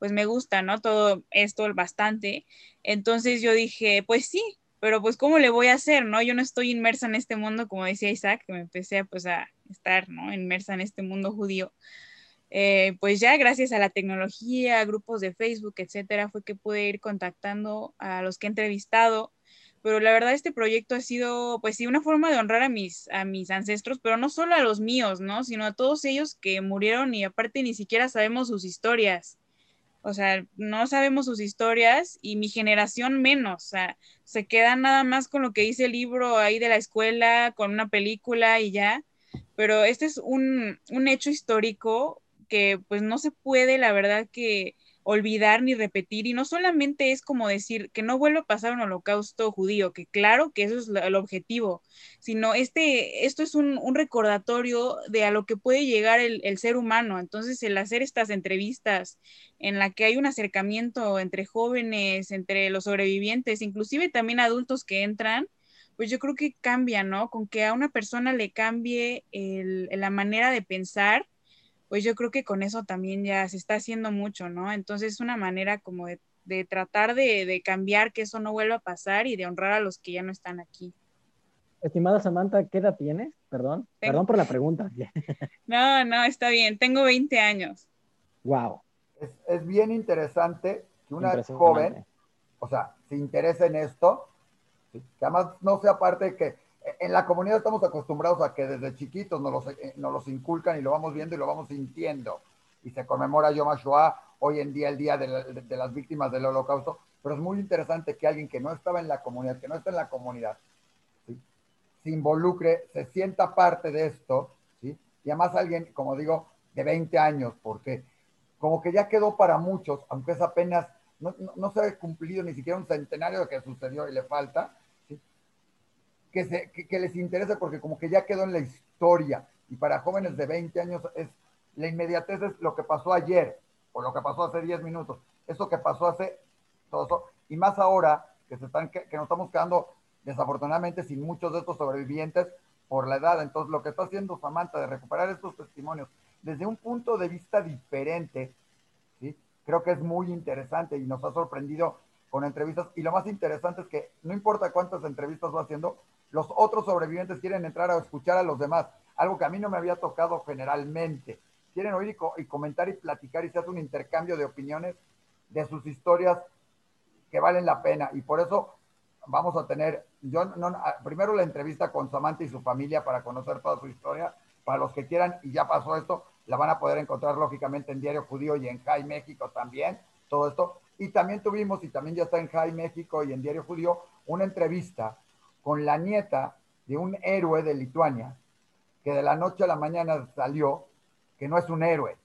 pues me gusta, ¿no? Todo esto bastante. Entonces yo dije, pues sí, pero pues ¿cómo le voy a hacer, no? Yo no estoy inmersa en este mundo, como decía Isaac, que me empecé pues a estar, ¿no? Inmersa en este mundo judío. Eh, pues ya gracias a la tecnología, grupos de Facebook, etcétera, fue que pude ir contactando a los que he entrevistado. Pero la verdad este proyecto ha sido, pues sí, una forma de honrar a mis, a mis ancestros, pero no solo a los míos, ¿no? Sino a todos ellos que murieron y aparte ni siquiera sabemos sus historias o sea, no sabemos sus historias y mi generación menos, o sea, se queda nada más con lo que dice el libro ahí de la escuela, con una película y ya, pero este es un, un hecho histórico que pues no se puede, la verdad que olvidar ni repetir. Y no solamente es como decir que no vuelva a pasar un holocausto judío, que claro que eso es el objetivo, sino este, esto es un, recordatorio de a lo que puede llegar el, el, ser humano. Entonces, el hacer estas entrevistas en la que hay un acercamiento entre jóvenes, entre los sobrevivientes, inclusive también adultos que entran, pues yo creo que cambia, ¿no? Con que a una persona le cambie el, la manera de pensar pues yo creo que con eso también ya se está haciendo mucho, ¿no? Entonces es una manera como de, tratar de, cambiar que eso no vuelva a pasar y de honrar a los que ya no están aquí. Estimada Samantha, ¿qué edad tienes? Perdón, perdón por la pregunta. no, no, está bien, tengo 20 años. Wow. Es, bien interesante que una joven, o sea, se interese en esto, que además no sea parte de que en la comunidad estamos acostumbrados a que desde chiquitos nos los, eh, los inculcan y lo vamos viendo y lo vamos sintiendo. Y se conmemora Yom HaShoah hoy en día, el Día de, las Víctimas del Holocausto. Pero es muy interesante que alguien que no estaba en la comunidad, que no está en la comunidad, se involucre, se sienta parte de esto, y además alguien, como digo, de 20 años, porque como que ya quedó para muchos, aunque es apenas, no, no, no se ha cumplido ni siquiera un centenario de que sucedió y le falta, que, se, que, les interese porque como que ya quedó en la historia. Y para jóvenes de 20 años es la inmediatez es lo que pasó ayer o lo que pasó hace 10 minutos. Eso que pasó hace todo eso. Y más ahora que, se están, que, nos estamos quedando desafortunadamente sin muchos de estos sobrevivientes por la edad. Entonces lo que está haciendo Samantha de recuperar estos testimonios desde un punto de vista diferente, ¿sí? creo que es muy interesante y nos ha sorprendido con entrevistas. Y lo más interesante es que no importa cuántas entrevistas va haciendo, los otros sobrevivientes quieren entrar a escuchar a los demás, algo que a mí no me había tocado generalmente. Quieren oír y, comentar y platicar y se hace un intercambio de opiniones de sus historias que valen la pena. Y por eso vamos a tener, yo no, primero la entrevista con Samantha y su familia para conocer toda su historia. Para los que quieran, y ya pasó esto, la van a poder encontrar lógicamente en Diario Judío y en Jai México también, todo esto. Y también tuvimos, y también ya está en Jai México y en Diario Judío, una entrevista con la nieta de un héroe de Lituania, que de la noche a la mañana salió, que no es un héroe,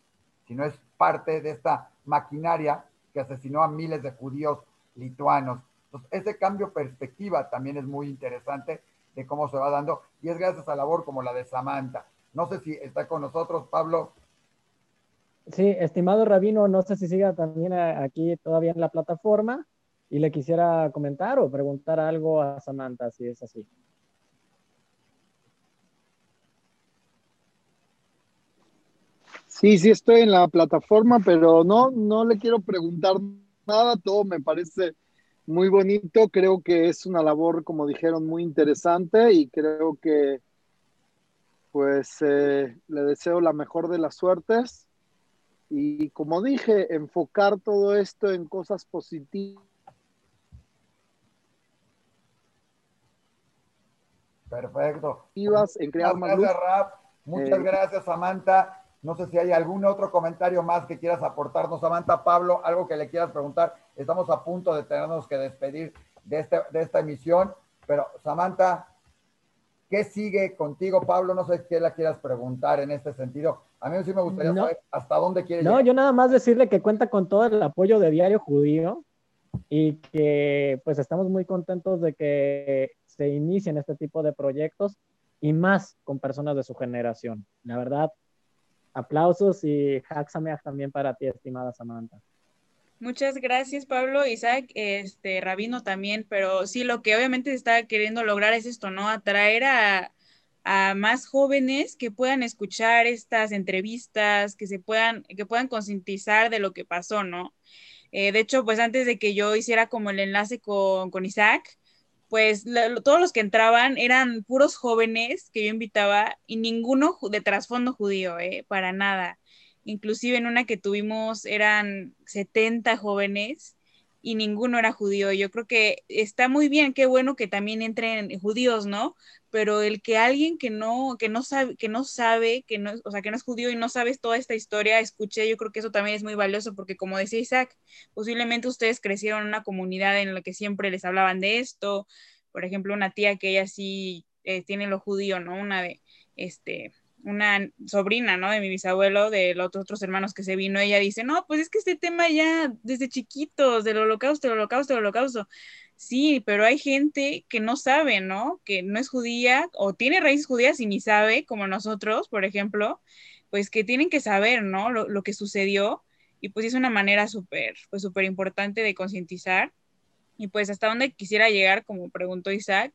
sino es parte de esta maquinaria que asesinó a miles de judíos lituanos. Entonces, ese cambio de perspectiva también es muy interesante de cómo se va dando, y es gracias a labor como la de Samantha. No sé si está con nosotros, Pablo. Sí, estimado Rabino, no sé si siga también aquí todavía en la plataforma y le quisiera comentar o preguntar algo a Samantha, si es así. Sí, sí estoy en la plataforma, pero no, no le quiero preguntar nada, todo me parece muy bonito, creo que es una labor, como dijeron, muy interesante y creo que pues eh, le deseo la mejor de las suertes y como dije, enfocar todo esto en cosas positivas Perfecto. en crear más gracias, Rap. Muchas gracias, Samantha. No sé si hay algún otro comentario más que quieras aportarnos, Samantha, Pablo, algo que le quieras preguntar. Estamos a punto de tenernos que despedir de, este, de esta emisión, pero Samantha, ¿qué sigue contigo, Pablo? No sé qué la quieras preguntar en este sentido. A mí sí me gustaría saber hasta dónde quiere no, yo nada más decirle que cuenta con todo el apoyo de Diario Judío y que pues estamos muy contentos de que se inicien este tipo de proyectos y más con personas de su generación. La verdad, aplausos y Haxameach también para ti, estimada Samantha. Muchas gracias, Pablo, Isaac, este, Rabino también, pero sí, lo que obviamente se está queriendo lograr es esto, ¿no? Atraer a, a más jóvenes que puedan escuchar estas entrevistas, que se puedan, que puedan concientizar de lo que pasó, ¿no? Eh, de hecho, pues antes de que yo hiciera como el enlace con, con Isaac, pues todos los que entraban eran puros jóvenes que yo invitaba y ninguno de trasfondo judío, eh, para nada. Inclusive en una que tuvimos eran 70 jóvenes y ninguno era judío. Yo creo que está muy bien, qué bueno que también entren judíos, ¿no? Pero el que alguien que no, que no sabe, que no sabe, que no, o sea, que no es judío y no sabes toda esta historia, escuché, yo creo que eso también es muy valioso porque como decía Isaac, posiblemente ustedes crecieron en una comunidad en la que siempre les hablaban de esto. Por ejemplo, una tía que ella sí eh, tiene lo judío, ¿no? Una de, este, una sobrina, ¿no? De mi bisabuelo, de los otros hermanos que se vino, ella dice, no, pues es que este tema ya desde chiquitos, del holocausto, del holocausto, del holocausto. Sí, pero hay gente que no sabe, ¿no? Que no es judía o tiene raíces judías y ni sabe, como nosotros, por ejemplo, pues que tienen que saber, ¿no? Lo, lo que sucedió y pues es una manera súper, pues súper importante de concientizar. Y pues hasta dónde quisiera llegar, como preguntó Isaac,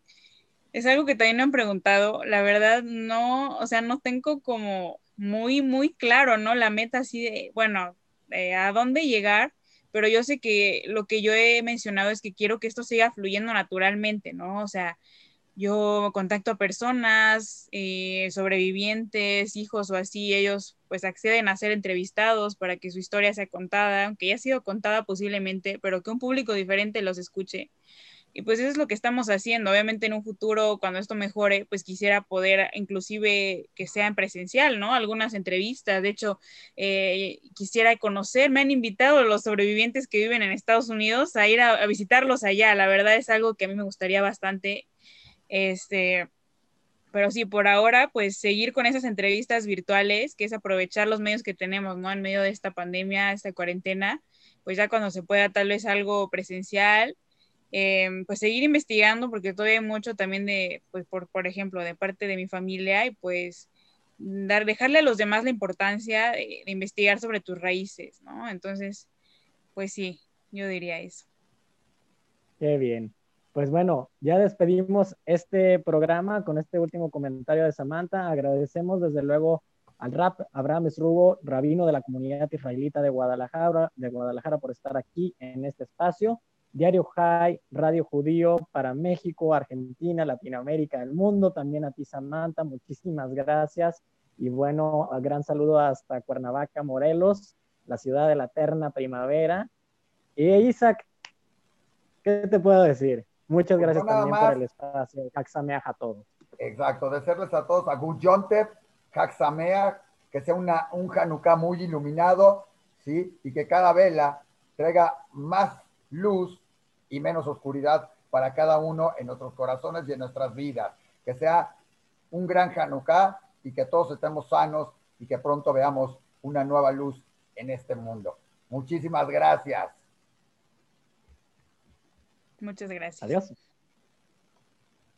es algo que también me han preguntado. La verdad, no, o sea, no tengo como muy, muy claro, ¿no? La meta así de, bueno, a dónde llegar, pero yo sé que lo que yo he mencionado es que quiero que esto siga fluyendo naturalmente, ¿no? O sea, yo contacto a personas, eh, sobrevivientes, hijos o así, ellos pues acceden a ser entrevistados para que su historia sea contada, aunque ya ha sido contada posiblemente, pero que un público diferente los escuche. Y pues eso es lo que estamos haciendo. Obviamente en un futuro, cuando esto mejore, pues quisiera poder inclusive que sea en presencial, ¿no? Algunas entrevistas. De hecho, eh, quisiera conocer, me han invitado los sobrevivientes que viven en Estados Unidos a ir a, visitarlos allá. La verdad es algo que a mí me gustaría bastante. Este, pero sí, por ahora, pues seguir con esas entrevistas virtuales, que es aprovechar los medios que tenemos, ¿no? En medio de esta pandemia, esta cuarentena, pues ya cuando se pueda tal vez algo presencial Em, pues seguir investigando porque todavía hay mucho también de, pues por, por ejemplo, de parte de mi familia y pues dar, dejarle a los demás la importancia de, investigar sobre tus raíces, ¿no? Entonces, pues sí, yo diría eso. Qué bien. Pues bueno, ya despedimos este programa con este último comentario de Samantha. Agradecemos desde luego al rap Abraham Esrugo, rabino de la comunidad israelita de Guadalajara, de Guadalajara por estar aquí en este espacio. Diario High, Radio Judío para México, Argentina, Latinoamérica, el mundo. También a ti, Samantha, muchísimas gracias. Y bueno, un gran saludo hasta Cuernavaca, Morelos, la ciudad de la eterna primavera. Y Isaac, ¿qué te puedo decir? Muchas pues gracias también por el espacio. Jaxameaj a todos. Exacto, desearles a todos a Guyontep, Jaxameaj, que sea una, un Hanukkah muy iluminado, ¿sí? Y que cada vela traiga más luz y menos oscuridad para cada uno en nuestros corazones y en nuestras vidas. Que sea un gran Hanukkah y que todos estemos sanos y que pronto veamos una nueva luz en este mundo. Muchísimas gracias. Muchas gracias. Adiós.